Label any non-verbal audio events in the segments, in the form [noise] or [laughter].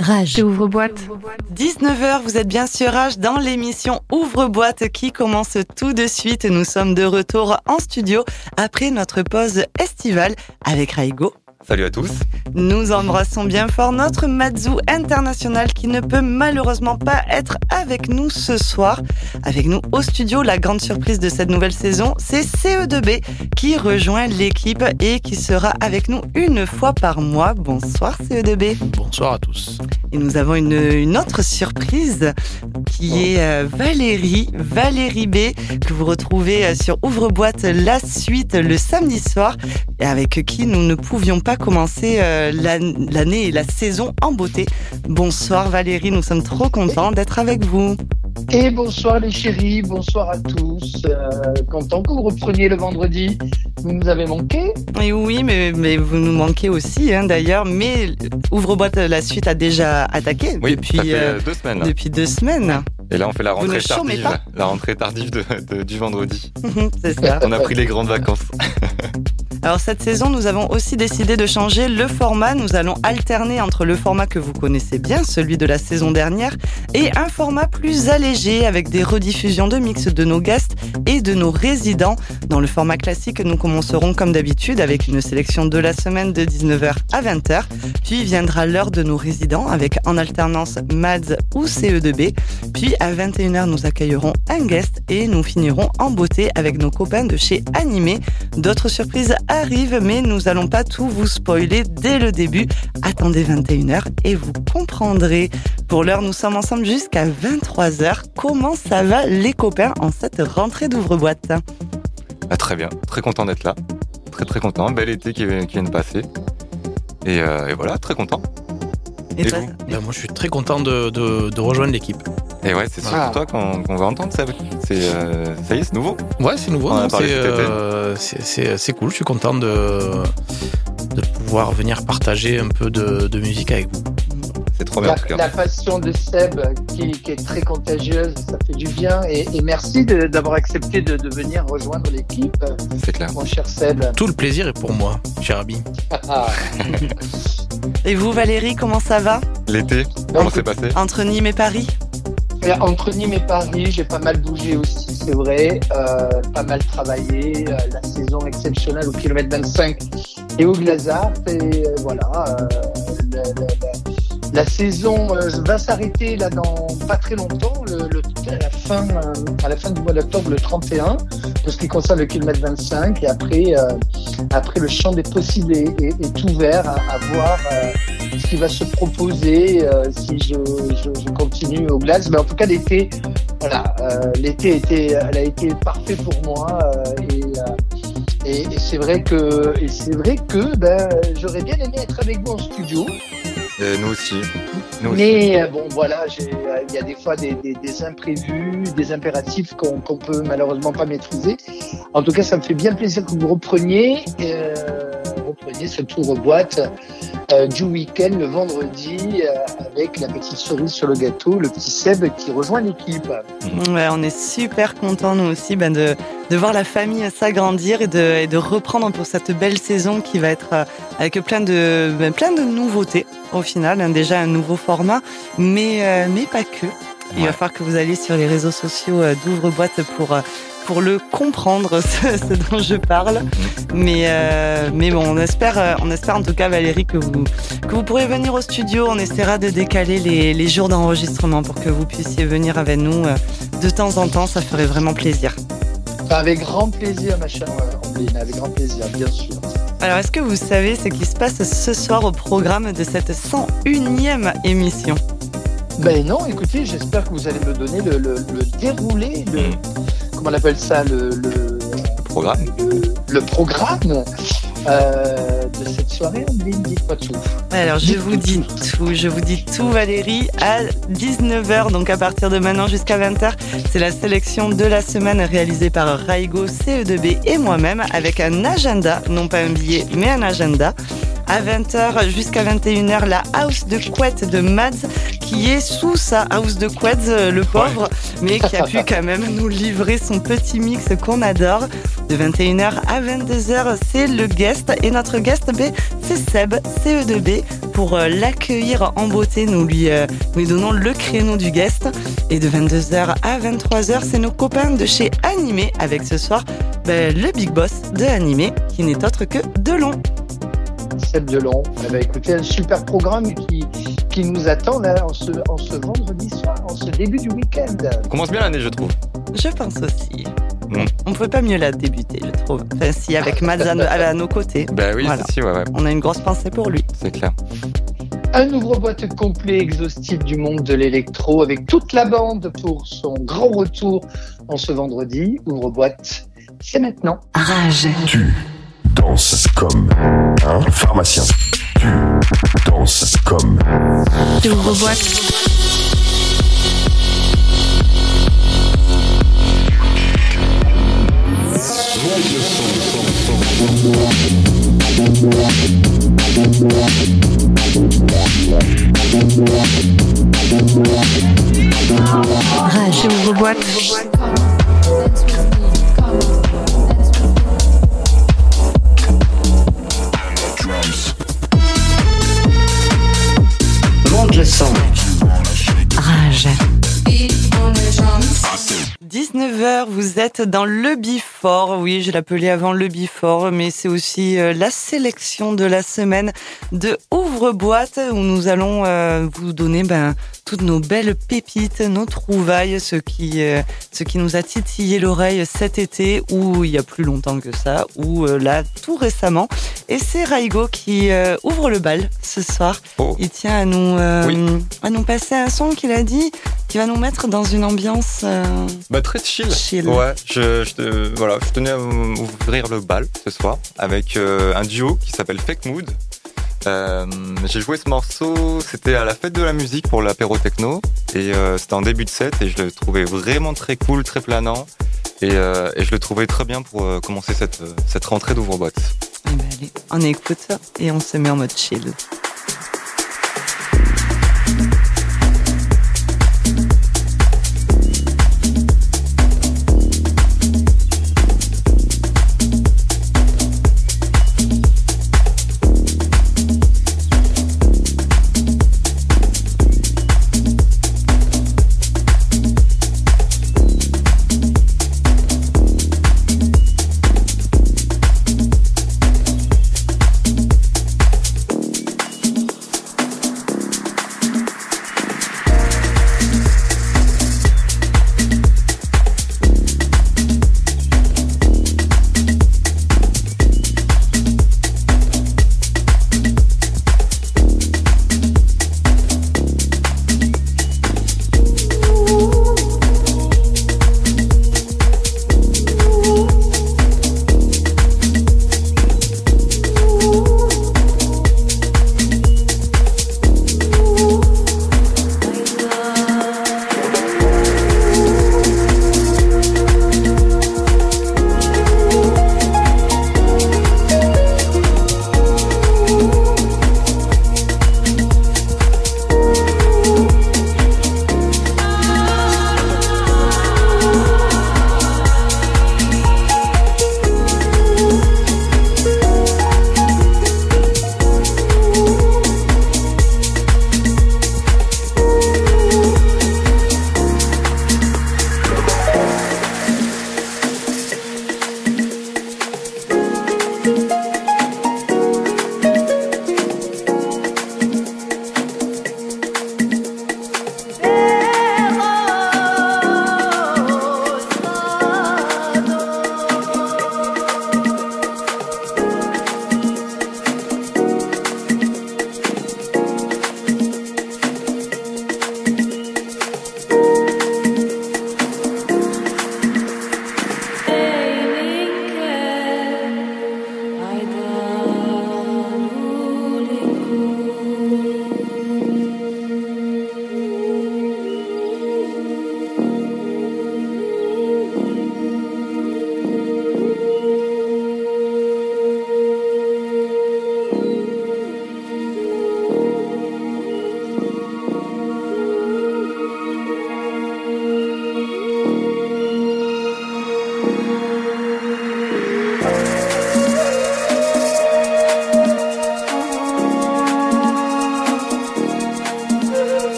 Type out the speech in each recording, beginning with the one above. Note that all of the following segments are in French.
Rage. Ouvre-boîte. 19h, vous êtes bien sûr Rage dans l'émission Ouvre-boîte qui commence tout de suite. Nous sommes de retour en studio après notre pause estivale avec Raigo. Salut à tous. Nous embrassons bien fort notre Matsu international qui ne peut malheureusement pas être avec nous ce soir. Avec nous au studio, la grande surprise de cette nouvelle saison, c'est CE2B qui rejoint l'équipe et qui sera avec nous une fois par mois. Bonsoir CE2B. Bonsoir à tous. Et nous avons une, une autre surprise qui est euh, Valérie, Valérie B, que vous retrouvez euh, sur Ouvre-boîte la suite le samedi soir et avec qui nous ne pouvions pas commencer euh, l'année et la saison en beauté. Bonsoir Valérie, nous sommes trop contents d'être avec vous. Et bonsoir les chéris, bonsoir à tous. Euh, content que vous repreniez le vendredi. Vous nous avez manqué Et Oui, mais, mais vous nous manquez aussi hein, d'ailleurs. Mais Ouvre-boîte, la suite a déjà attaqué Oui, depuis, ça fait euh, deux semaines. depuis deux semaines. Et là, on fait la rentrée tardive. La rentrée tardive de, de- du vendredi. C'est ça. On a pris les grandes vacances. [laughs] Alors cette saison, nous avons aussi décidé de changer le format. Nous allons alterner entre le format que vous connaissez bien, celui de la saison dernière, et un format plus allégé avec des rediffusions de mix de nos guests et de nos résidents. Dans le format classique, nous commencerons comme d'habitude avec une sélection de la semaine de 19h à 20h. Puis viendra l'heure de nos résidents avec en alternance MADS ou CE2B. Puis à 21h, nous accueillerons un guest et nous finirons en beauté avec nos copains de chez Animé. D'autres surprises arrivent, mais nous allons pas tout vous spoiler dès le début. Attendez 21h et vous comprendrez. Pour l'heure, nous sommes ensemble jusqu'à 23h. Comment ça va les copains en cette rentrée d'ouvre-boîte Ah, très bien, très content d'être là. Très très content. Bel été qui, qui vient de passer. Et, euh, et voilà, très content. Et Et toi Ben, moi, je suis très content de, de- de rejoindre l'équipe. Et ouais, c'est surtout Ah. toi qu'on va entendre, Seb. C'est, euh, ça y est, c'est nouveau. Ouais, c'est nouveau. C'est, euh, c'est- cool. Je suis content de, de pouvoir venir partager un peu de, de musique avec vous. C'est trop bien la, en tout cas. la passion de Seb qui, qui est très contagieuse, ça fait du bien. Et, et merci de- d'avoir accepté de, de venir rejoindre l'équipe, C'est clair. mon cher Seb. Tout le plaisir est pour moi, cher Abby. Ah. [laughs] [laughs] Et vous Valérie, comment ça va? L'été, comment c'est passé? Entre Nîmes et Paris? Entre Nîmes et Paris, j'ai pas mal bougé aussi, c'est vrai. Euh, pas mal travaillé. euh, la saison exceptionnelle au kilomètre 25 et au Glazart. Et euh, voilà, euh, la, la- la- saison euh, va s'arrêter là dans pas très longtemps, le, le- à, la fin, euh, à la fin du mois d'octobre, le 31, pour ce qui concerne le kilomètre 25. Et après, euh, après le champ des possibles est, est- ouvert à, à voir euh, ce qui va se proposer euh, si je, je, je continue au glace. Mais en tout cas, l'été, voilà, euh, l'été était, elle a été parfait pour moi et, et, et c'est vrai que, et c'est vrai que ben, j'aurais bien aimé être avec vous en studio. Et Nous aussi. Nous. Mais euh, bon, voilà, euh, il y a des fois des, des, des imprévus, des impératifs qu'on qu'on peut malheureusement pas maîtriser. En tout cas, ça me fait bien plaisir que vous repreniez, euh, repreniez ce tour boîte euh, du week-end le vendredi euh, avec la petite cerise sur le gâteau, le petit Seb qui rejoint l'équipe. Ouais, on est super contents nous aussi ben, de, de voir la famille s'agrandir et de, et de reprendre pour cette belle saison qui va être euh, avec plein de, ben, plein de nouveautés au final. hein. déjà un nouveau format, mais, euh, mais pas que. Il va falloir que vous alliez sur les réseaux sociaux euh, d'ouvre-boîte pour, euh, pour le comprendre, [laughs] ce, ce dont je parle. Mais, euh, mais bon, on espère, euh, on espère en tout cas, Valérie, que vous, que vous pourrez venir au studio. On essaiera de décaler les, les jours d'enregistrement pour que vous puissiez venir avec nous euh, de temps en temps. Ça ferait vraiment plaisir. Avec grand plaisir, ma chère Ambline, avec grand plaisir, bien sûr. Alors, est-ce que vous savez ce qui se passe ce soir au programme de cette 101e émission? Ben non, écoutez, j'espère que vous allez me donner le, le, le déroulé, le, Mm. Comment on appelle ça, le, le, Le programme. le, le programme euh, de cette soirée. Ambline, dites-moi tout. Alors, je vous dis tout, je vous dis tout, Valérie. À 19h, donc à partir de maintenant jusqu'à 20h, c'est la sélection de la semaine réalisée par Raigo, CE2B et moi-même avec un agenda, non pas un billet, mais un agenda. À 20h jusqu'à 21h, la house de couette de Mads qui est sous sa house de couette, le pauvre, mais qui a pu [laughs] quand même nous livrer son petit mix qu'on adore. De 21h à 22h, c'est le guest et notre guest B, c'est Seb, CE2B. Pour euh, l'accueillir en beauté, nous lui, euh, lui donnons le créneau du guest. Et de 22h à 23h, c'est nos copains de chez Animé avec ce soir ben, le big boss de Animé qui n'est autre que Delon. Seb Delon. Eh ben, écoutez, un super programme qui, qui nous attend là, en, ce, en ce vendredi soir, en ce début du week-end. Commence bien l'année, je trouve. Je pense aussi. Mm. On ne pouvait pas mieux la débuter, je trouve. Enfin, si, avec [laughs] Mads à, à nos côtés. Bah oui, Voilà. si, ouais, ouais, On a une grosse pensée pour lui. c'est clair. Un ouvre-boîte complet exhaustif du monde de l'électro avec toute la bande pour son grand retour en ce vendredi. Ouvre-boîte, c'est maintenant. Rage. Tu danses comme un pharmacien. Tu danses comme Ouvre-boîte. Rage. Dans le Oui, je l'appelais avant le Bifort, mais c'est aussi euh, la sélection de la semaine de Ouvre-boîte où nous allons euh, vous donner ben, toutes nos belles pépites, nos trouvailles, ce qui, euh, ce qui nous a titillé l'oreille cet été ou il y a plus longtemps que ça, ou là tout récemment. Et c'est Raigo qui ouvre le bal ce soir. Oh. Il tient à nous, euh, Oui. à nous passer un son qu'il a dit qui va nous mettre dans une ambiance. euh, Bah très chill. Chill. Ouais, je, je, te- voilà, je tenais à ouvrir le bal ce soir avec euh, un duo qui s'appelle Fake Mood. Euh, j'ai joué ce morceau, c'était à la fête de la musique pour l'apéro techno et euh, c'était en début de set et je le trouvais vraiment très cool, très planant et, je le trouvais très bien pour commencer cette, cette rentrée d'ouvre-boîte. Eh ben, on écoute et on se met en mode chill.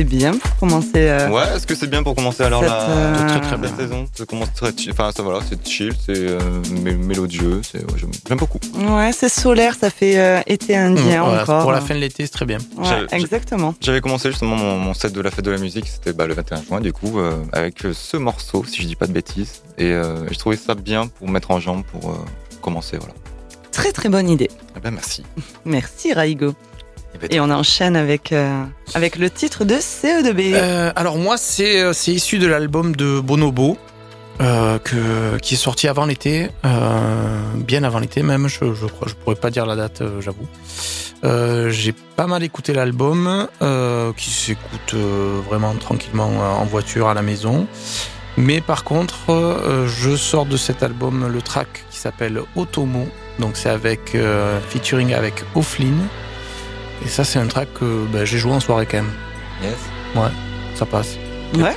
C'est bien pour commencer. euh, Ouais, est-ce que c'est bien pour commencer alors cette, la, euh, très, très la bien. saison? Ça commence très chill. Enfin, ça voilà, c'est chill, c'est euh, mé- mélodieux, c'est, ouais, j'aime, j'aime beaucoup. Ouais, c'est solaire, ça fait euh, été indien Voilà, encore. pour la fin de l'été, c'est très bien. Ouais, exactement. J'avais commencé justement mon, mon set de la fête de la musique, c'était bah, le 21 juin du coup, euh, avec ce morceau, si je dis pas de bêtises. Et euh, je trouvais ça bien pour mettre en jambe, pour euh, commencer, voilà. Très très bonne idée. Eh ben merci. [laughs] Merci Raigo. Et on enchaîne avec, euh, avec le titre de CE2B. Euh, alors moi, c'est euh, c'est issu de l'album de Bonobo. euh, que, qui est sorti avant l'été, bien avant l'été même, je, je je pourrais pas dire la date, j'avoue. J'ai pas mal écouté l'album, qui s'écoute vraiment tranquillement en voiture à la maison. Mais par contre, je sors de cet album le track qui s'appelle Otomo, donc c'est avec featuring avec O'Flynn. Et ça, c'est un track que ben, j'ai joué en soirée quand même. Yes. Ça passe. Ouais.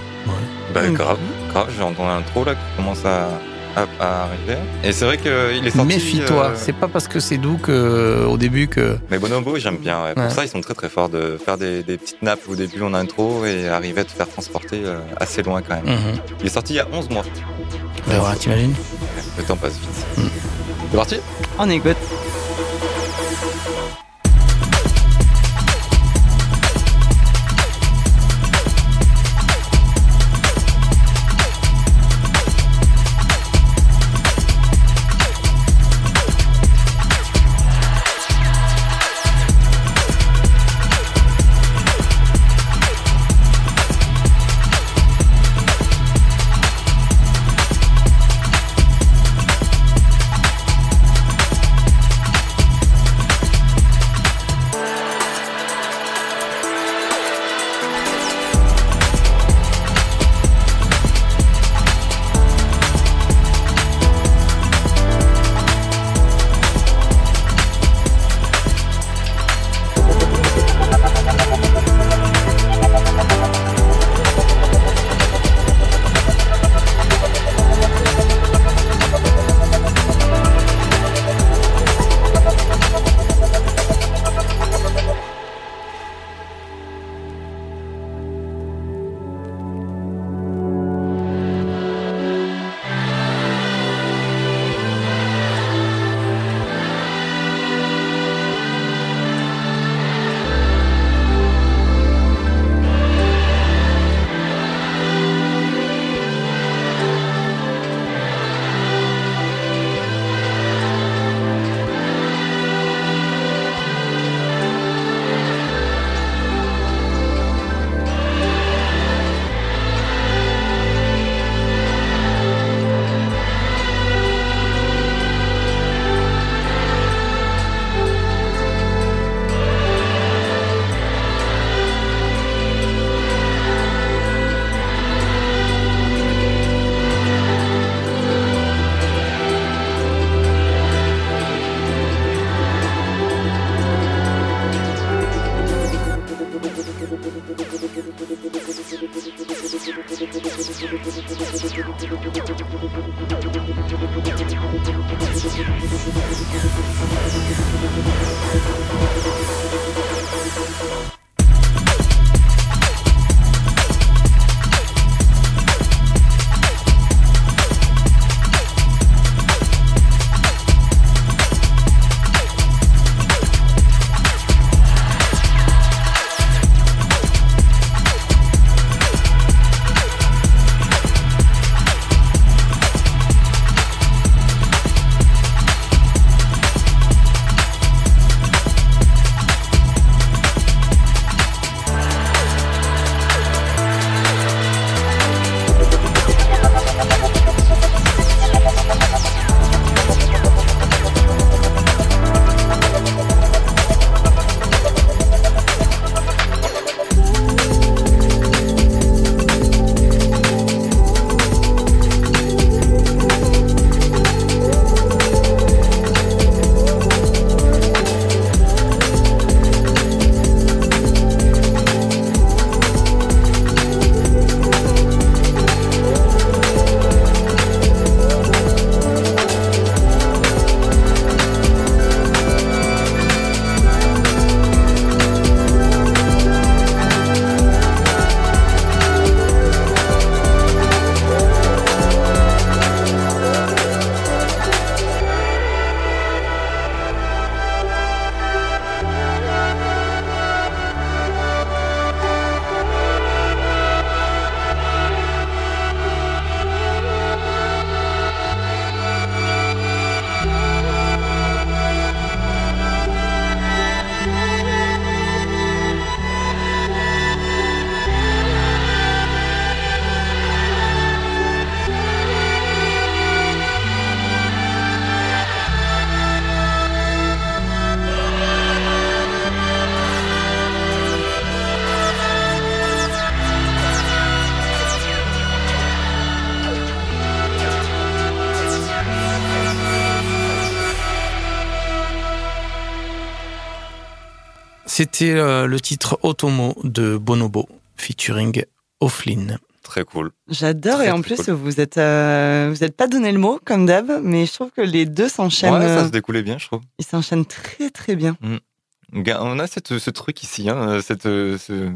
Bah, Mhm. grave, grave, j'ai entendu l'intro là qui commence à, à, à arriver. Et c'est vrai qu'il est sorti. Méfie-toi, euh, c'est pas parce que c'est doux que au début que. Mais Bonobo, j'aime bien. ouais. Pour Ouais. ça, ils sont très très forts de faire des, des petites nappes au début en intro et arriver à te faire transporter euh, assez loin quand même. Mhm. Il est sorti il y a 11 mois. Ben voilà, t'imagines Le temps passe vite. Mhm. C'est parti? On écoute. C'était euh, le titre Otomo de Bonobo, featuring Offline. Très cool. J'adore et en plus cool. vous êtes euh, vous êtes pas donné le mot comme d'hab, mais je trouve que les deux s'enchaînent. Ouais, ça euh, se découlait bien, je trouve. ils s'enchaînent très très bien. Ga- On a cette, ce truc ici, hein, cette, ce,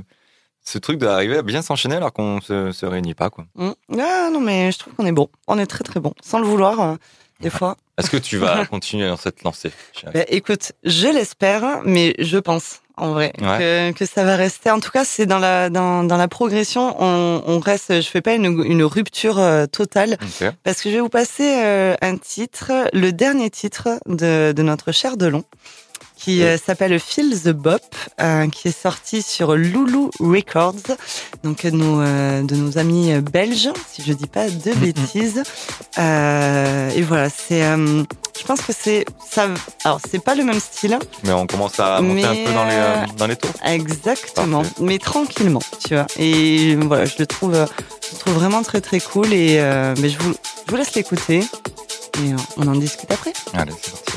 ce truc d'arriver à bien s'enchaîner alors qu'on se, se réunit pas. quoi. Mm. Ah non mais je trouve qu'on est bon, on est très très bon, sans le vouloir euh, des Ouais. fois. Est-ce que tu vas [laughs] continuer dans cette lancée Bah, écoute, je l'espère, mais je pense en vrai que, que ça va rester. En tout cas, c'est dans la dans, dans la progression, on, on reste. Je fais pas une, une rupture euh, totale parce que je vais vous passer euh, un titre, le dernier titre de, de notre cher Delon, qui euh, s'appelle Feel the Bop, euh, qui est sorti sur Loulou Records, donc de nos, euh, de nos amis belges, si je dis pas de bêtises. Euh, et voilà, c'est, je pense que c'est ça. Alors c'est pas le même style, Mais on commence à monter un peu dans les, dans les tours. exactement, Parfait. mais tranquillement, tu vois. Et voilà, je le trouve, je le trouve vraiment très très cool. Et mais je vous, je vous laisse l'écouter et on en discute après. Allez, c'est parti.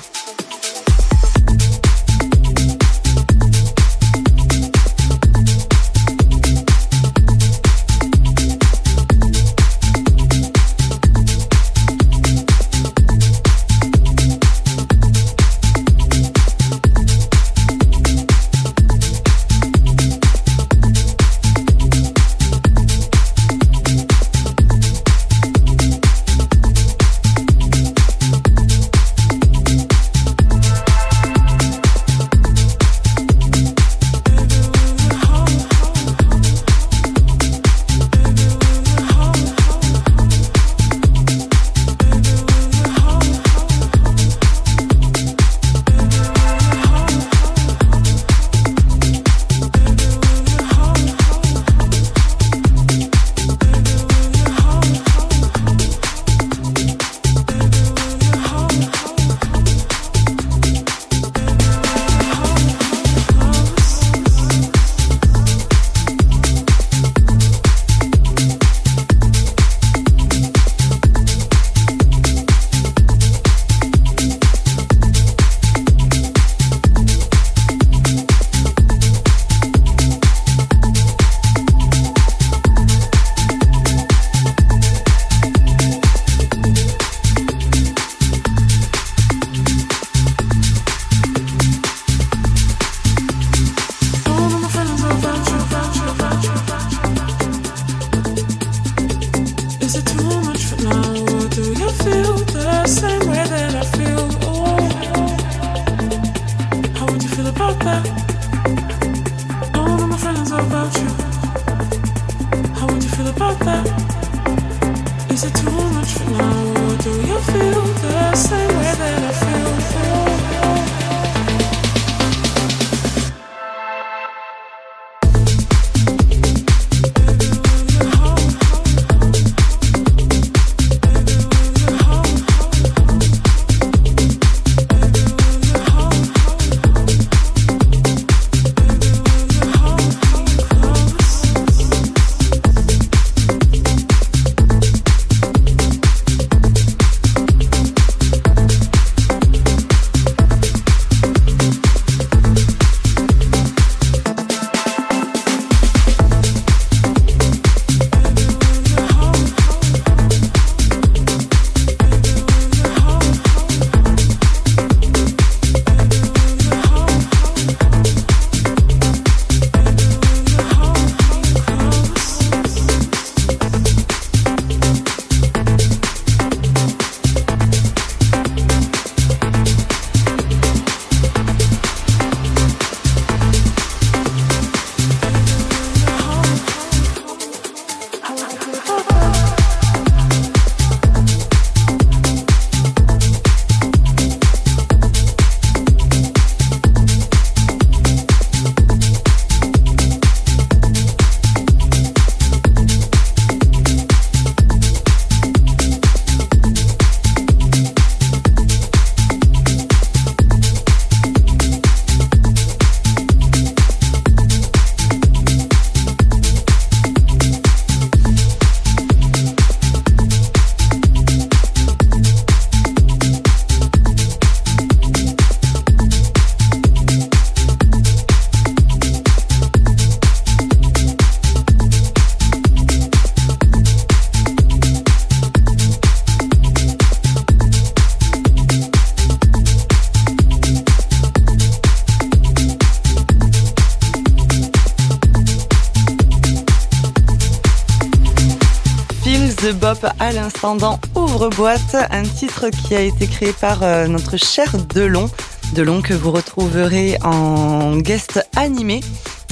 À l'instant dans Ouvre-boîte, un titre qui a été créé par euh, notre cher Delon. Delon que vous retrouverez en guest animé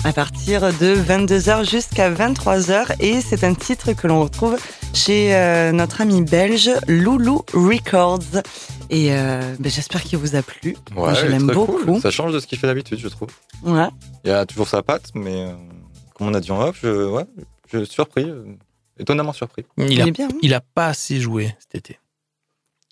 à partir de 22h jusqu'à 23h et c'est un titre que l'on retrouve chez euh, notre ami belge Loulou Records. Et euh, ben, j'espère qu'il vous a plu. Moi, je l'aime beaucoup. cool. Ça change de ce qu'il fait d'habitude, je trouve. Ouais. Il y a toujours sa patte, mais euh, comme on a dit en off, je, ouais, je suis surpris, étonnamment surpris. Il Il a, est bien. hein il a pas assez joué cet été.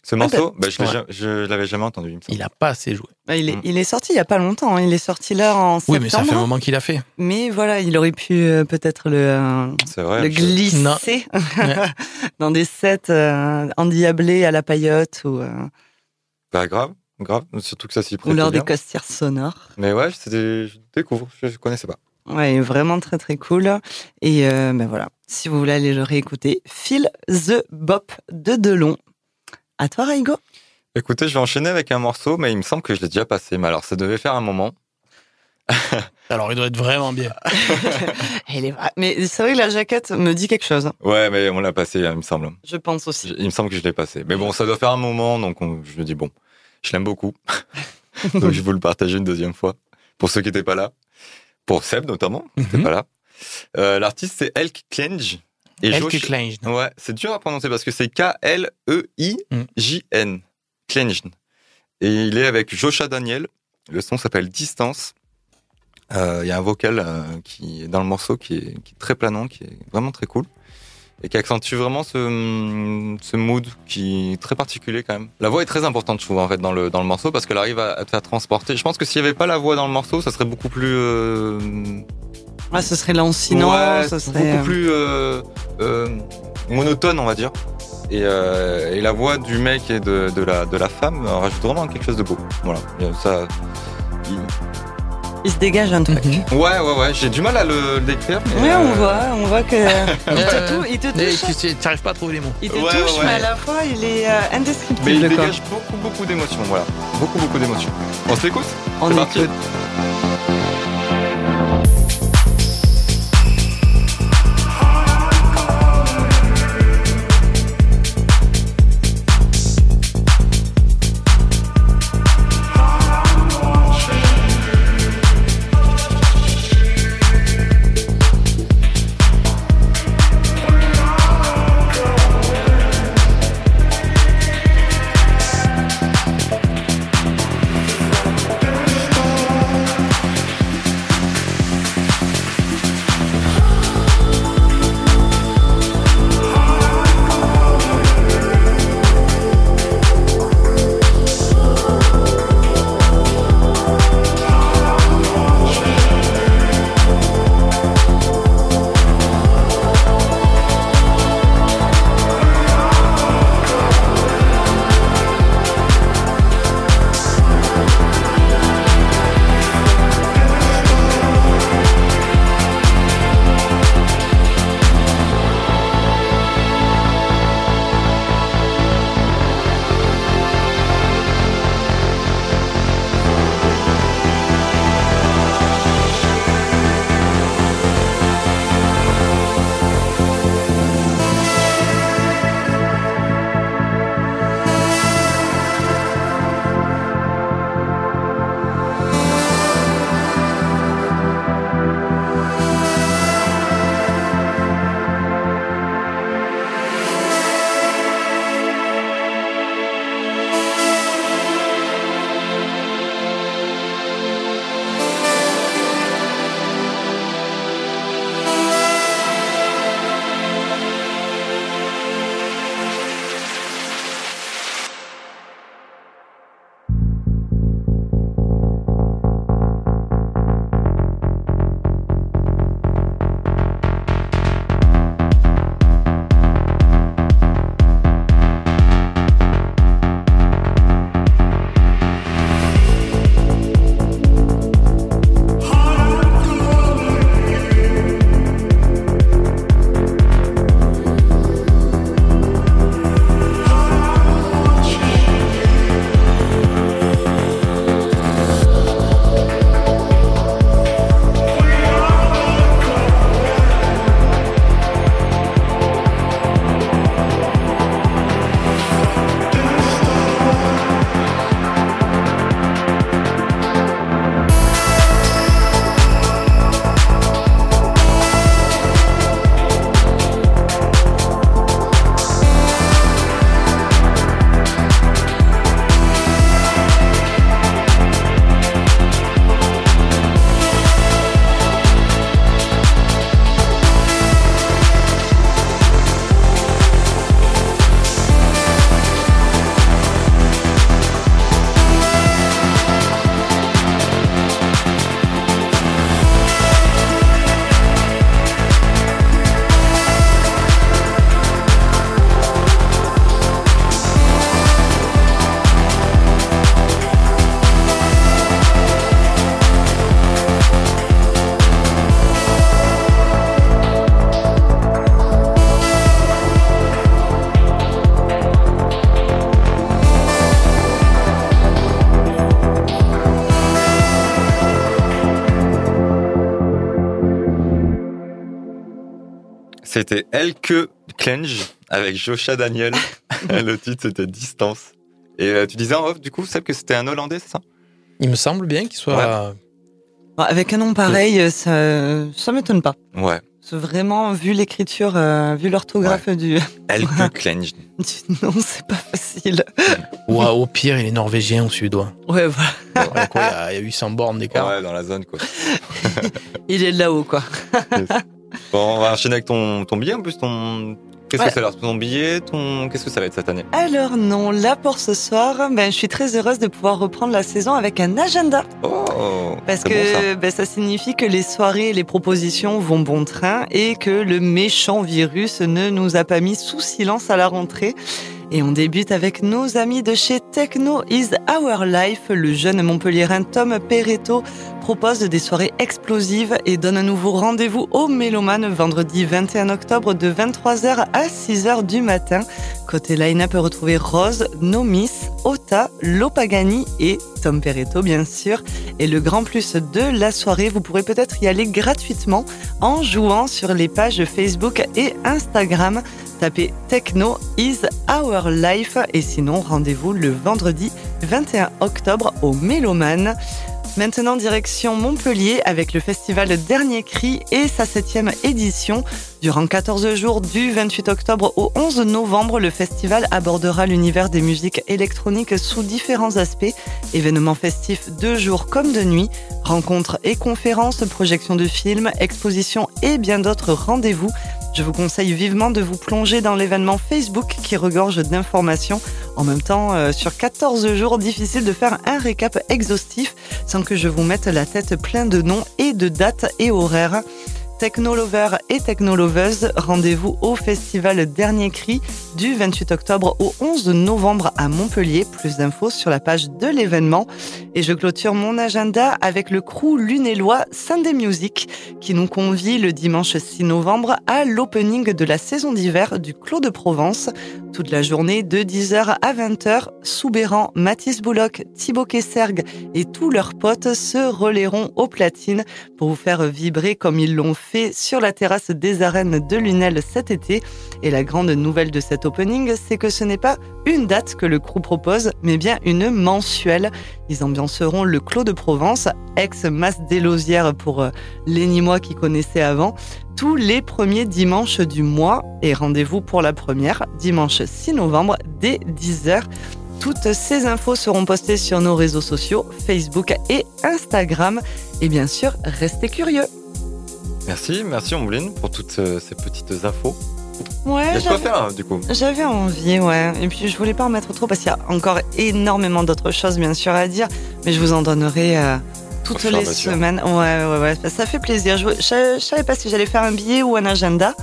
Ce morceau, bah, je l'ai Ouais. ja- je l'avais jamais entendu, il. Il a pas assez joué. Bah, il, est, Mm. il est sorti il y a pas longtemps. hein. Il est sorti là en Oui, septembre. mais ça fait un moment qu'il a fait. Mais voilà, il aurait pu euh, peut-être le, euh, vrai. le glisser [laughs] dans des sets euh, endiablés à la paillote ou, euh, Bah, grave, grave. Surtout que ça s'y ou prête lors des bien. costières sonores. Mais ouais, c'était- je découvre, je, je connaissais pas. Ouais, il est vraiment très très cool. Et euh, ben voilà, si vous voulez aller le réécouter, Phil the Bop de Delon. À toi, Raigo. Écoutez, je vais enchaîner avec un morceau, mais il me semble que je l'ai déjà passé. Mais alors, ça devait faire un moment. [laughs] Alors, il doit être vraiment bien. [laughs] Il est. Mais c'est vrai que la jaquette me dit quelque chose. Ouais, mais on l'a passé, il me semble. Je pense aussi. Il me semble que je l'ai passé. Mais bon, ça doit faire un moment, donc on- je me dis, bon, je l'aime beaucoup. [laughs] donc je vais vous le partager une deuxième fois. Pour ceux qui n'étaient pas là. Pour Seb, notamment, Mhm. pas là. Euh, L'artiste, c'est Elk Klenj. Et Josh- Klein. Ouais, c'est dur à prononcer parce que c'est K-L-E-I-J-N. Klenjn. Et il est avec Josha Daniel. Le son s'appelle Distance. Euh, Il y a un vocal euh, qui est dans le morceau qui est, qui est très planant, qui est vraiment très cool. Et qui accentue vraiment ce, ce mood qui est très particulier quand même. La voix est très importante, je trouve, en fait, dans le, dans le morceau parce qu'elle arrive à, à te faire transporter. Je pense que s'il n'y avait pas la voix dans le morceau, ça serait beaucoup plus. euh, Ah, ce serait lancinant, Ouais, ce serait. beaucoup plus euh, euh, monotone, on va dire. Et, et la voix du mec et de, de la, de la femme rajoute vraiment quelque chose de beau. Voilà. Ça, il- Il se dégage un truc. Mhm. Ouais, ouais, ouais. J'ai du mal à le décrire. Mais Oui, on euh, voit, on voit que [laughs] il te, tou- il te Mais touche, tu sais, t'arrives pas à trouver les mots. il te Ouais, touche, ouais. mais à la fois il est euh, Mais il indescriptible. dégage beaucoup, beaucoup d'émotions. Voilà. Beaucoup, beaucoup d'émotions. On s'écoute? On C'est parti. écoute. C'était Elke Clench avec Joshua Daniel. [laughs] le titre, c'était Distance. Et euh, tu disais en off, du coup, Seb, que c'était un Hollandais, c'est ça? Il me semble bien qu'il soit. Avec un nom pareil, ça, ça m'étonne pas. Ouais. C'est vraiment, vu l'écriture, euh, vu l'orthographe du, [laughs] Elke Clench. du nom, c'est pas facile. Ou euh, au pire, il est norvégien ou suédois. Ouais, voilà. Ouais, quoi, il y a- il y, a 800 bornes d'écart. Ouais, dans la zone, quoi. [laughs] Il est là-haut, quoi. Bon, on va enchaîner avec ton, ton billet, en plus, ton... Qu'est-ce Ouais. que c'est alors Ton billet, ton... Qu'est-ce que ça va être cette année Alors non, là pour ce soir, ben, je suis très heureuse de pouvoir reprendre la saison avec un agenda. Oh Parce bon, ça. que ben, ça signifie que les soirées et les propositions vont bon train et que le méchant virus ne nous a pas mis sous silence à la rentrée. Et on débute avec nos amis de chez Techno is Our Life. Le jeune Montpellierin Tom Perretto propose des soirées explosives et donne un nouveau rendez-vous aux mélomanes vendredi 21 octobre de 23h à 6h du matin. Côté line-up, retrouver Rose, Nomis, Ota, Lopagani et Tom Perretto, bien sûr. Et le grand plus de la soirée, vous pourrez peut-être y aller gratuitement en jouant sur les pages Facebook et Instagram. Tapez Techno is Our Life et sinon rendez-vous le vendredi 21 octobre au Méloman. Maintenant direction Montpellier avec le festival Dernier Cri et sa septième édition. Durant 14 jours du 28 octobre au 11 novembre, le festival abordera l'univers des musiques électroniques sous différents aspects. Événements festifs de jour comme de nuit, rencontres et conférences, projections de films, expositions et bien d'autres rendez-vous. Je vous conseille vivement de vous plonger dans l'événement Facebook qui regorge d'informations. En même temps, euh, sur 14 jours, difficile de faire un récap exhaustif sans que je vous mette la tête plein de noms et de dates et horaires. Technolovers et Technoloveuses, rendez-vous au festival Dernier Cri du 28 octobre au 11 novembre à Montpellier. Plus d'infos sur la page de l'événement. Et je clôture mon agenda avec le crew lunélois Sunday Music qui nous convie le dimanche 6 novembre à l'opening de la saison d'hiver du Clos de Provence. Toute la journée de 10h à 20h, Soubéran, Mathis Bouloc, Thibaut Kessergue et tous leurs potes se relayeront aux platines pour vous faire vibrer comme ils l'ont fait sur la terrasse des arènes de Lunel cet été. Et la grande nouvelle de cet opening, c'est que ce n'est pas une date que le crew propose, mais bien une mensuelle. Ils ambianceront le Clos de Provence, ex-masse des Lausières pour euh, les Nîmois qui connaissaient avant, tous les premiers dimanches du mois. Et rendez-vous pour la première, dimanche 6 novembre, dès 10h. Toutes ces infos seront postées sur nos réseaux sociaux, Facebook et Instagram. Et bien sûr, restez curieux. Merci, merci Ombline pour toutes euh, ces petites infos. Ouais, Il y a quoi j'avais- faire, du coup. J'avais envie, ouais. Et puis je voulais pas en mettre trop parce qu'il y a encore énormément d'autres choses bien sûr à dire, mais je vous en donnerai euh, toutes les semaines. Ouais, ouais, ouais. Ça fait plaisir. Je, je, je savais pas si j'allais faire un billet ou un agenda.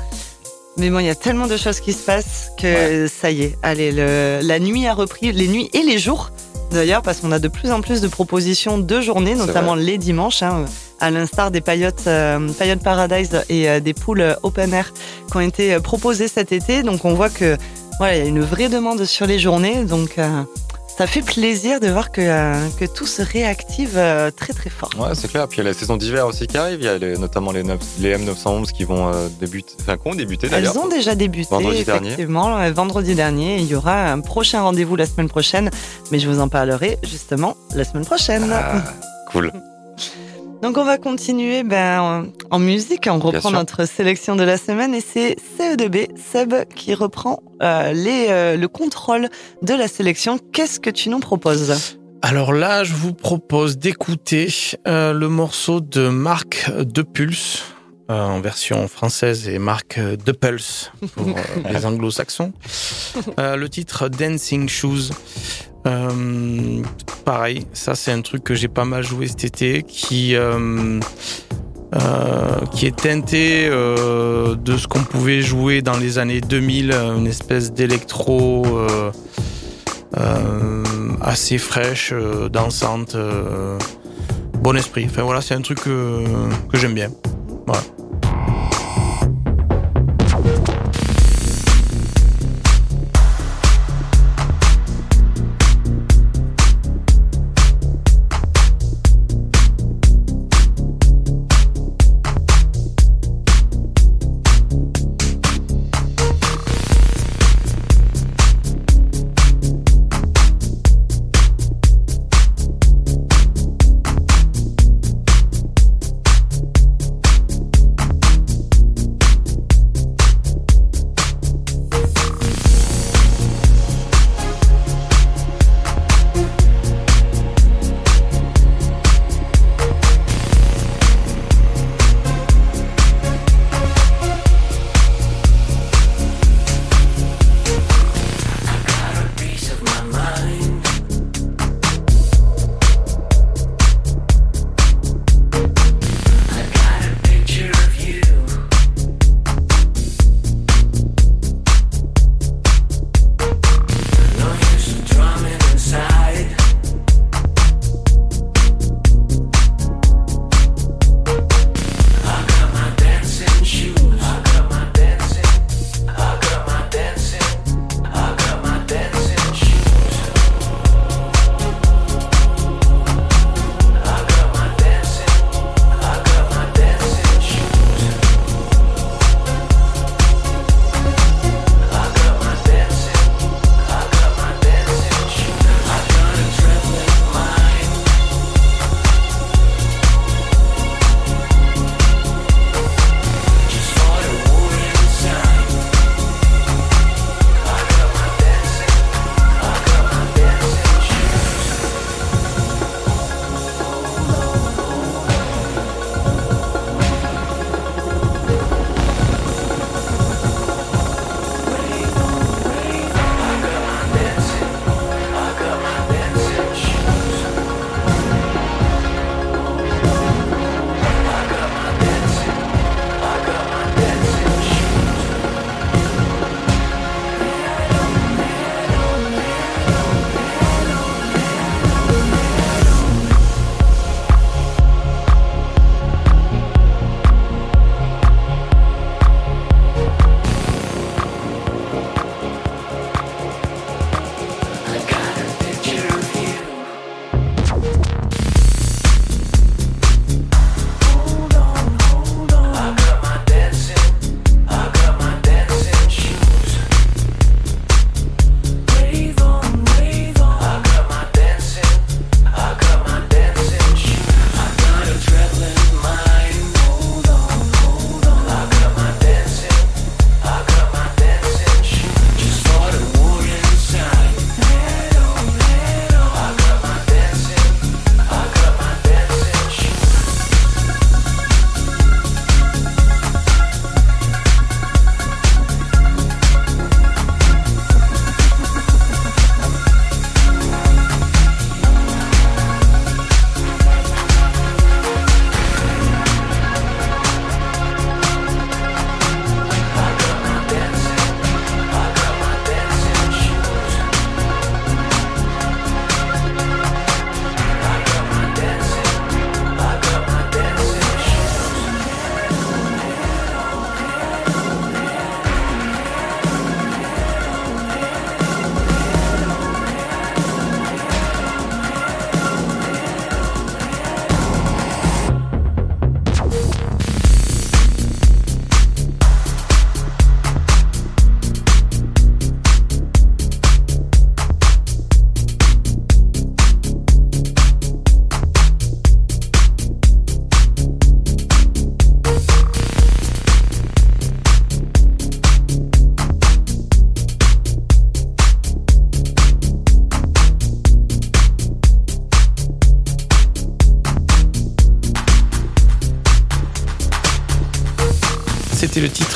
Mais bon, il y a tellement de choses qui se passent que ça y est. Allez, le- la nuit a repris, les nuits et les jours d'ailleurs, parce qu'on a de plus en plus de propositions de journées, notamment les dimanches, hein, à l'instar des Payotte, euh, Paradise et euh, des poules open air qui ont été euh, proposées cet été. Donc on voit que voilà, il y a une vraie demande sur les journées. Donc ça fait plaisir de voir que, euh, que tout se réactive euh, très très fort. Ouais, c'est clair. Puis il y a la saison d'hiver aussi qui arrive. Il y a les- notamment les, neuf- les M911 qui vont euh, débuter, enfin, qui ont débuté d'ailleurs. Elles ont déjà débuté, Vendredi dernier. effectivement, euh, vendredi dernier. Il y aura un prochain rendez-vous la semaine prochaine, mais je vous en parlerai justement la semaine prochaine. Ah, cool. [laughs] Donc on va continuer ben, en- musique, on reprend notre sélection de la semaine et c'est CE2B, Seb, qui reprend euh, les, euh, le contrôle de la sélection. Qu'est-ce que tu nous proposes? Alors là, je vous propose d'écouter euh, le morceau de Marc De Pulse, euh, en version française et Marc De Pulse pour euh, [laughs] les anglo-saxons. Euh, le titre Dancing Shoes. Euh, pareil, ça c'est un truc que j'ai pas mal joué cet été, qui euh, euh, qui est teinté de ce qu'on pouvait jouer dans les années 2000, une espèce d'électro. assez fraîche, dansante, bon esprit. Enfin voilà, c'est un truc que, que j'aime bien.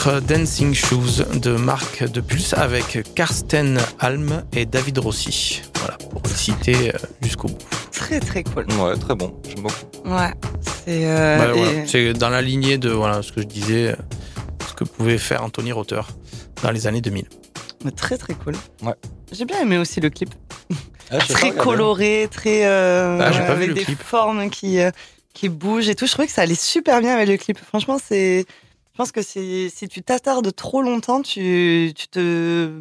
Titre Dancing Shoes de Marc de Pulse avec Karsten Alm et David Rossi. Voilà, pour le citer euh, jusqu'au bout. Très très cool. Ouais, très bon. J'aime beaucoup. Ouais. C'est euh, Bah, et- voilà, C'est dans la lignée de voilà, ce que je disais, euh, ce que pouvait faire Anthony Rother dans les années 2000. mais très très cool. Ouais. J'ai bien aimé aussi le clip. Ah, très regardé. coloré, très euh, Ah, j'ai pas vu avec le des clip. formes qui euh, qui bougent et tout. Je trouvais que ça allait super bien avec le clip. Franchement, c'est. Je pense que si, si tu t'attardes trop longtemps, tu, tu te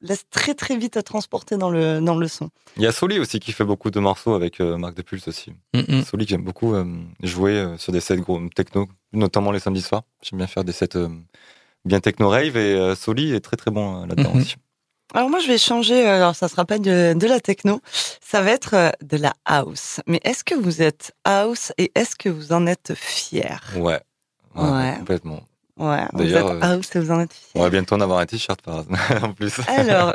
laisses très très vite te transporter dans le dans le son. Il y a Soli aussi qui fait beaucoup de morceaux avec euh, Marc de Pulse aussi. Mm, mm. Soli que j'aime beaucoup euh, jouer euh, sur des sets gros techno, notamment les samedis soirs. J'aime bien faire des sets euh, bien techno rave et euh, Soli est très très bon euh, là-dedans Mhm. aussi. Alors moi, je vais changer. Alors ça sera pas de, de la techno, ça va être de la house. Mais est-ce que vous êtes house et est-ce que vous en êtes fier? Ouais. Ouais. Complètement. Ouais. Vous êtes D'ailleurs, euh, house et vous en êtes On va bientôt en avoir un t-shirt par [laughs] en plus. Alors,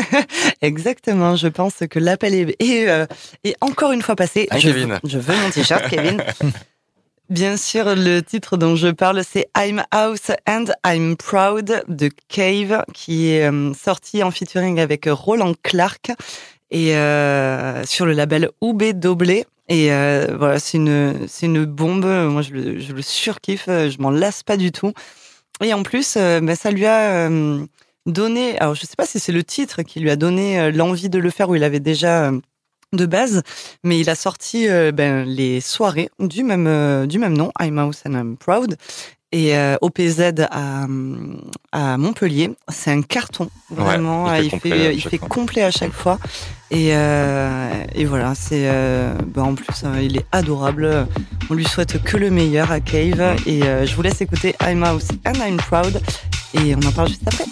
[laughs] exactement, je pense que l'appel est, est, euh, est encore une fois passé. Ah, je, Kevin. veux- je veux mon t-shirt, Kevin. [laughs] Bien sûr, le titre dont je parle, c'est I'm House and I'm Proud de Cave, qui est euh, sorti en featuring avec Roland Clark et euh, sur le label UB Doblé. Et euh, voilà, c'est une, c'est une bombe. Moi, je le, je le surkiffe. Je m'en lasse pas du tout. Et en plus, euh, ben, ça lui a euh, donné. Alors, je sais pas si c'est le titre qui lui a donné euh, l'envie de le faire ou il avait déjà de base, mais il a sorti ben, les soirées du même du même nom, I'm House and I'm Proud. Et euh, OPZ à, à Montpellier, c'est un carton vraiment. il fait il complet fait, il fois. complet à chaque fois. Et, euh, et voilà, c'est euh, ben, en plus euh, il est adorable. On lui souhaite que le meilleur à Cave. Et euh, je vous laisse écouter I'm House and I'm Proud. Et on en parle juste après.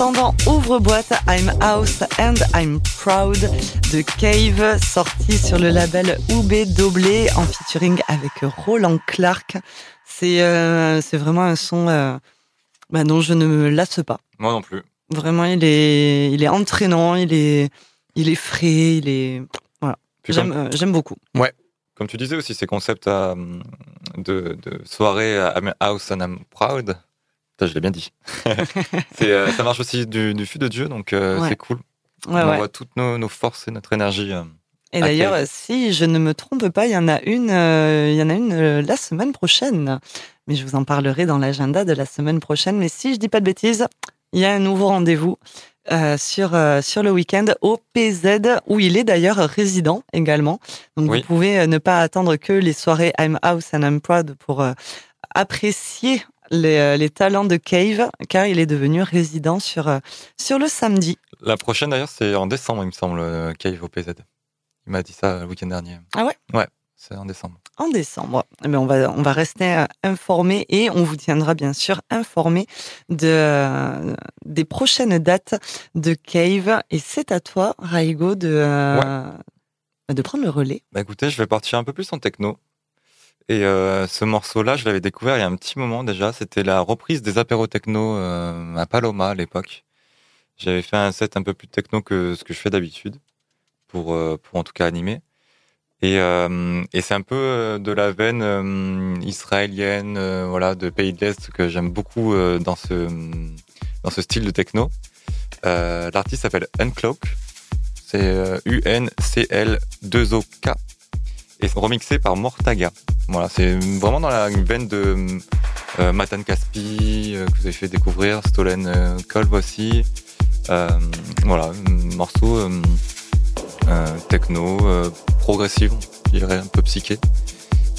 Dans Ouvre-boîte, I'm House and I'm Proud de Cave, sorti sur le label UB Doblé en featuring avec Roland Clark. C'est euh, vraiment un son euh, bah, dont je ne me lasse pas. Moi non plus. Vraiment, il est, il est entraînant, il est, il est frais, il est. Voilà. Puis J'aime comme, euh, j'aime beaucoup. comme tu disais aussi, ces concepts de, de soirée I'm House and I'm Proud. Je l'ai bien dit. [laughs] Euh, ça marche aussi du, du fût de Dieu, donc euh, Ouais. c'est cool. Ouais, On ouais. envoie toutes nos, nos forces et notre énergie. euh. Et d'ailleurs, si je ne me trompe pas, il y en a une, euh, il y en a une euh, la semaine prochaine. Mais je vous en parlerai dans l'agenda de la semaine prochaine. Mais si je dis pas de bêtises, il y a un nouveau rendez-vous euh, sur euh, sur le week-end au PZ où il est d'ailleurs résident également. Donc Oui. vous pouvez euh, ne pas attendre que les soirées I'm House and I'm Proud pour euh, apprécier les, euh, les talents de Cave, car il est devenu résident sur euh, sur le samedi. La prochaine d'ailleurs, c'est en décembre, il me semble, euh, Cave au PZ. Il m'a dit ça le week-end dernier. Ah ouais? Ouais, c'est en décembre. en décembre. Eh bien, on va on va rester informé et on vous tiendra bien sûr informé de des prochaines dates de Cave. Et c'est à toi, Raigo, de de prendre le relais. Bah écoutez, je vais partir un peu plus en techno. Et euh, ce morceau-là, je l'avais découvert il y a un petit moment déjà. C'était la reprise des apéros techno euh, à Paloma à l'époque. J'avais fait un set un peu plus techno que ce que je fais d'habitude, pour, euh, pour en tout cas animer. Et, euh, c'est un peu de la veine israélienne, voilà, de pays de l'Est que j'aime beaucoup dans ce dans ce style de techno. L'artiste s'appelle Uncloak. C'est euh, U-N-C-L-2-O-K. Et remixé par Mortaga. Voilà, c'est vraiment dans la veine de euh, Matan Caspi, euh, que vous avez fait découvrir, Stolen euh, Kolb aussi. Voilà, morceau techno, progressif, je dirais un peu psyché.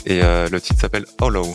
Et le titre s'appelle. Hollow,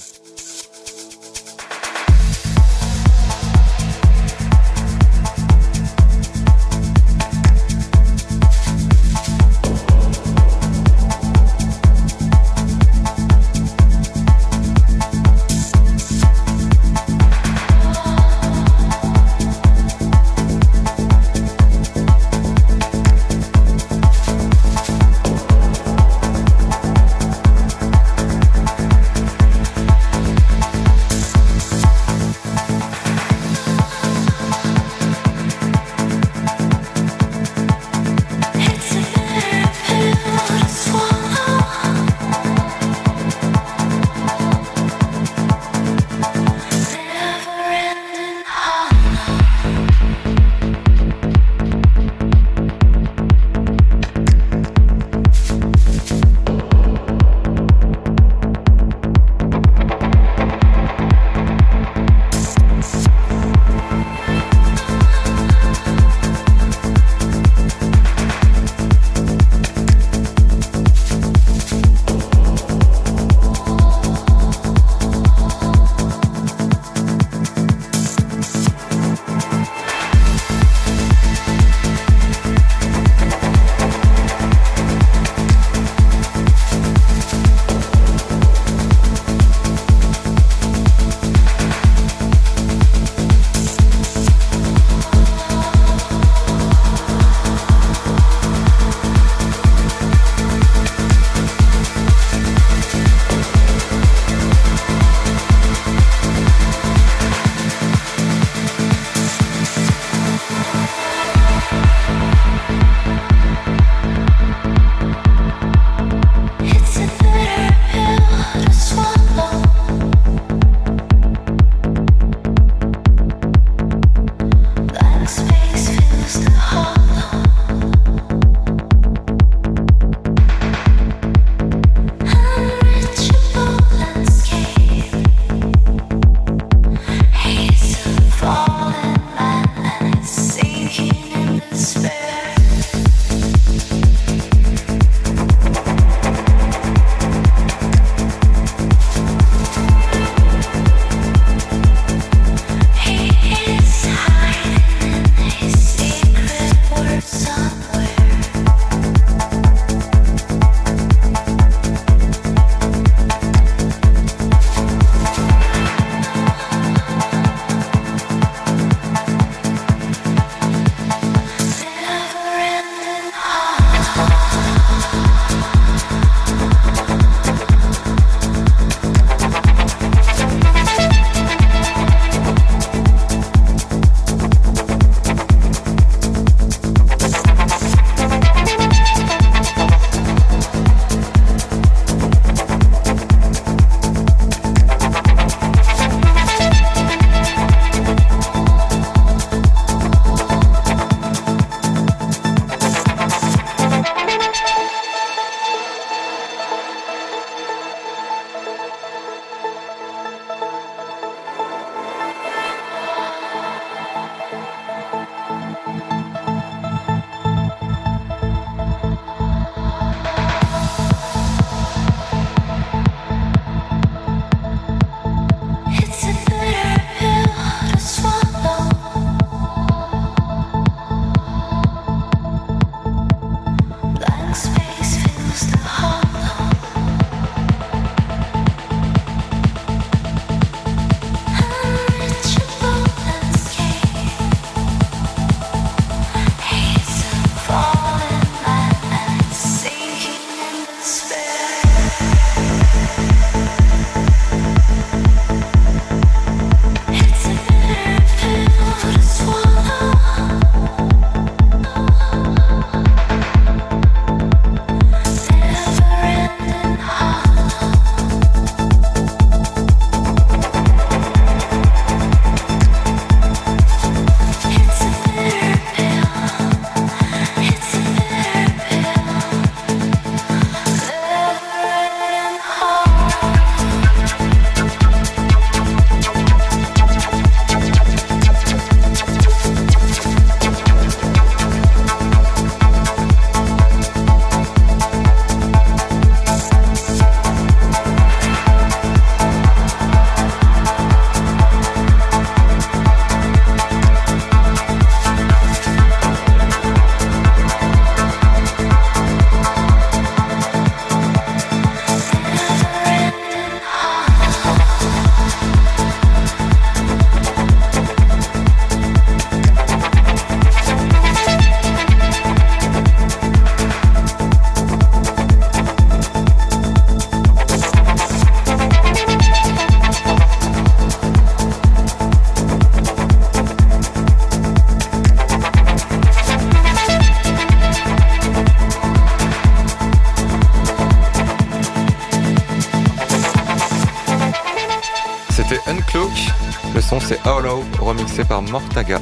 Le son c'est Hollow, remixé par Mortaga.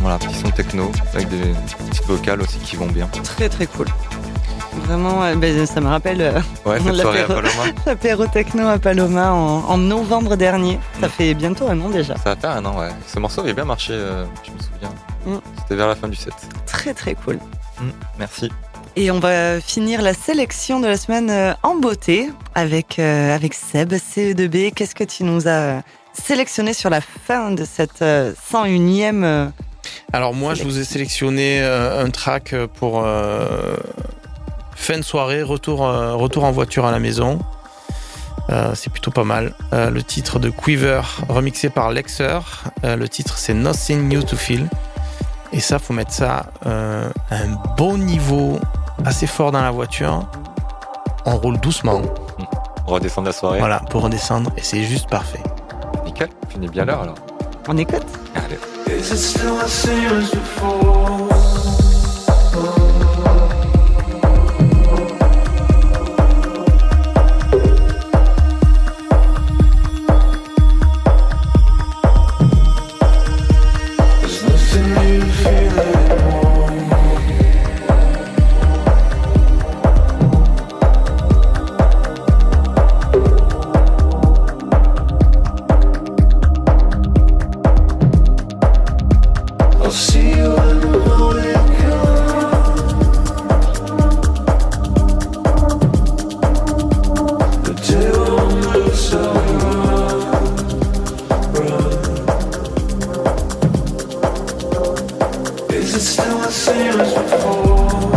Voilà, petit son techno, avec des petites vocales aussi qui vont bien. Très très cool. Vraiment, euh, ben, ça me rappelle euh, Ouais, [laughs] L'apéro. [laughs] Techno à Paloma en, en novembre dernier. Ça Mm. fait bientôt un an déjà. ça faire un an, ouais. Ce morceau avait bien marché, euh, je me souviens. Mm. C'était vers la fin du set. Très très cool. Mm, Merci. Et on va finir la sélection de la semaine euh, en beauté avec, euh, avec Seb, CE2B. Qu'est-ce que tu nous as sélectionné sur la fin de cette euh, 101e euh, Alors moi, je vous ai sélectionné euh, un track pour euh, fin de soirée, retour, euh, retour en voiture à la maison. Euh, c'est plutôt pas mal. Euh, le titre de Quiver, remixé par Lexer. Euh, le titre, c'est Nothing New to Feel. Et ça, faut mettre ça euh, à un bon niveau, assez fort dans la voiture. On roule doucement, On va descendre la soirée. voilà, pour redescendre. Et c'est juste parfait. Nickel, finis bien l'heure alors. On écoute Allez. Is it still the same as before?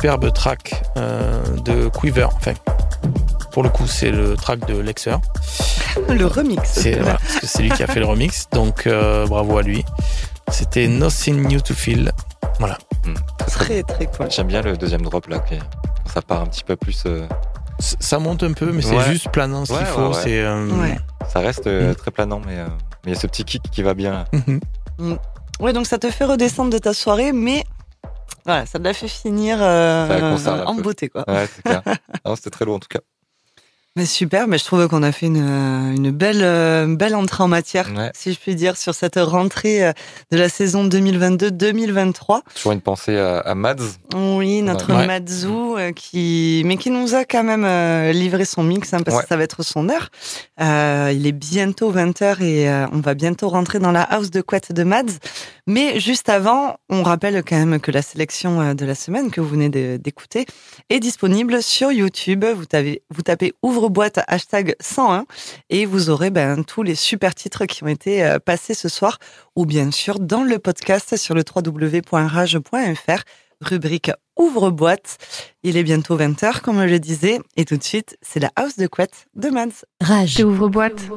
Superbe track euh, de Quiver. Enfin, pour le coup, c'est le track de Lexer. [laughs] Le remix. C'est voilà, lui qui a fait le remix, [laughs] donc euh, bravo à lui. C'était Nothing New to Feel. Voilà. Hmm, très, Très cool. J'aime bien le deuxième drop là, qui- ça part un petit peu plus. euh, Ça monte un peu, mais c'est Ouais. juste planant ce qu'il faut. ouais, ouais. C'est euh, Ouais. ça reste euh, Mm. très planant, mais euh, mais il y a ce petit kick qui va bien. mhm. Ouais, donc ça te fait redescendre de ta soirée, mais voilà, ça la fait finir euh, en beauté, quoi. Ouais, c'est clair. Non, C'était très lourd en tout cas. Super, mais je trouve qu'on a fait une, euh, une belle, euh, belle entrée en matière, Ouais. si je puis dire, sur cette rentrée euh, de la saison 2022-2023. Toujours une pensée à, à Mads. Oui, notre Ouais. Euh, qui, mais qui nous a quand même livré son mix, hein, parce Ouais. que ça va être son heure. Euh, il est bientôt 20h et euh, on va bientôt rentrer dans la house de couette de Mads. Mais juste avant, on rappelle quand même que la sélection de la semaine que vous venez d'écouter est disponible sur YouTube. Vous tapez, vous tapez ouvre-boîte hashtag 101 et vous aurez ben, tous les super titres qui ont été euh, passés ce soir ou bien sûr dans le podcast sur le www.rage.fr rubrique ouvre-boîte. Il est bientôt 20h, comme je le disais, et tout de suite, c'est la house de couette de Mads. Rage. Ouvre boîte.